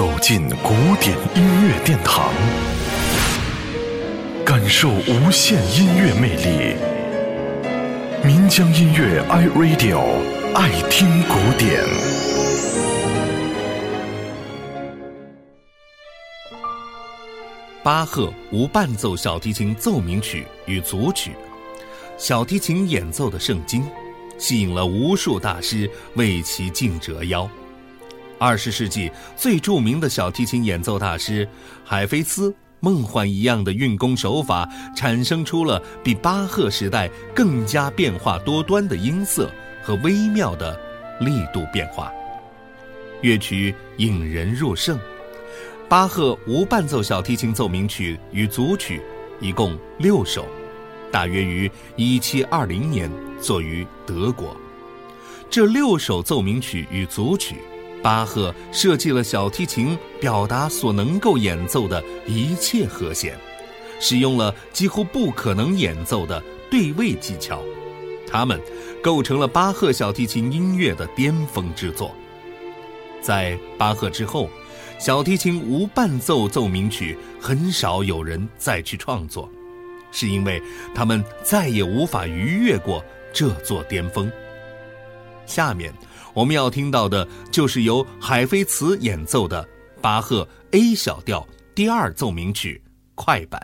走进古典音乐殿堂，感受无限音乐魅力。民江音乐 iRadio 爱听古典。巴赫无伴奏小提琴奏鸣曲与组曲，小提琴演奏的圣经，吸引了无数大师为其敬折腰。二十世纪最著名的小提琴演奏大师海菲斯，梦幻一样的运弓手法，产生出了比巴赫时代更加变化多端的音色和微妙的力度变化，乐曲引人入胜。巴赫无伴奏小提琴奏鸣曲与组曲一共六首，大约于1720年作于德国。这六首奏鸣曲与组曲，巴赫设计了小提琴表达所能够演奏的一切和弦，使用了几乎不可能演奏的对位技巧，它们构成了巴赫小提琴音乐的巅峰之作。在巴赫之后。小提琴无伴奏奏鸣曲很少有人再去创作，是因为他们再也无法逾越过这座巅峰。下面我们要听到的就是由海菲茨演奏的巴赫 A 小调第二奏鸣曲快板。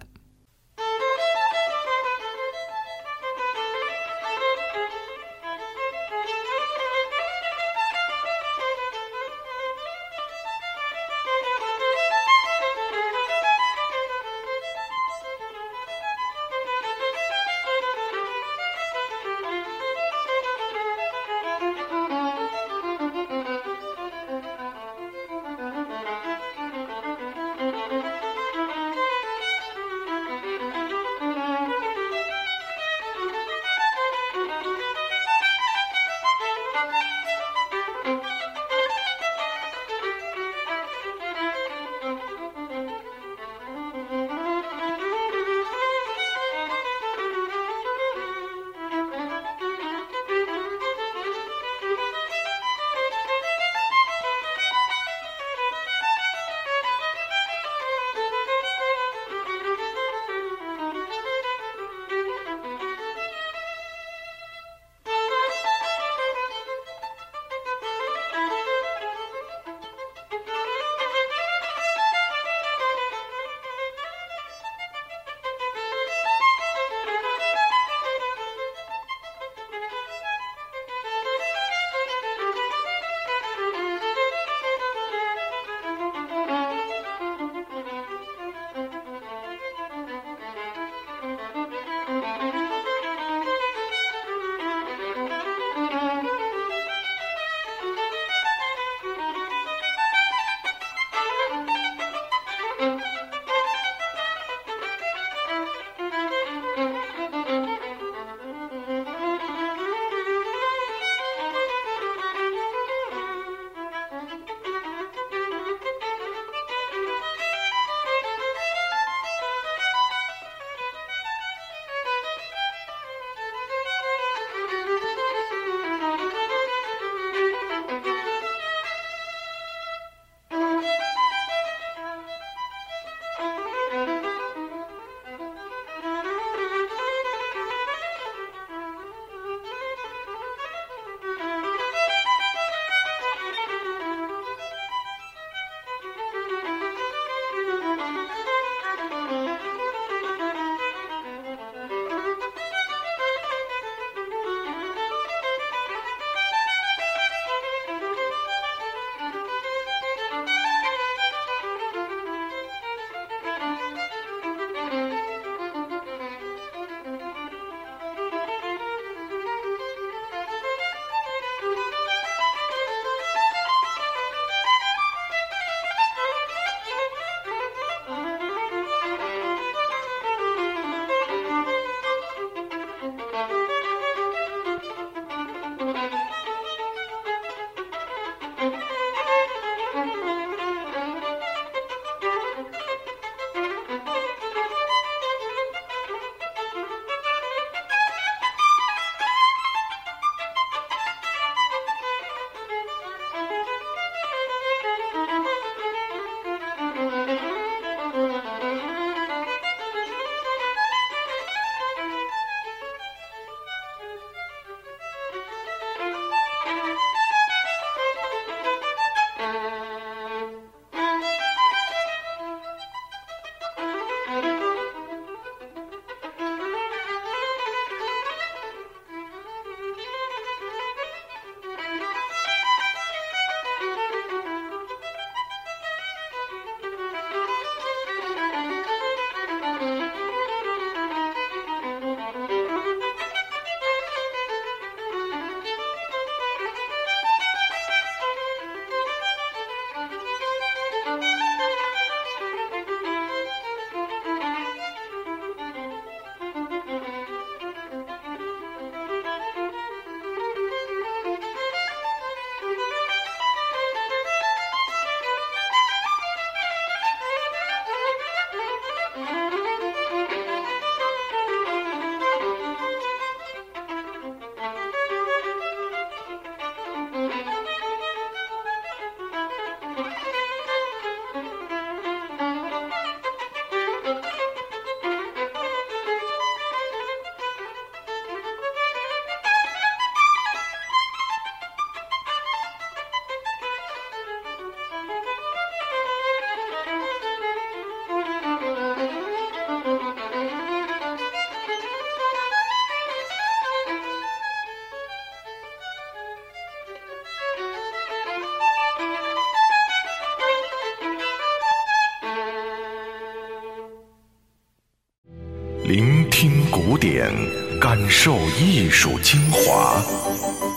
古典，感受艺术精华。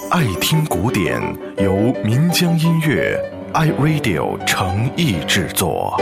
爱听古典，由民江音乐 iRadio 诚意制作。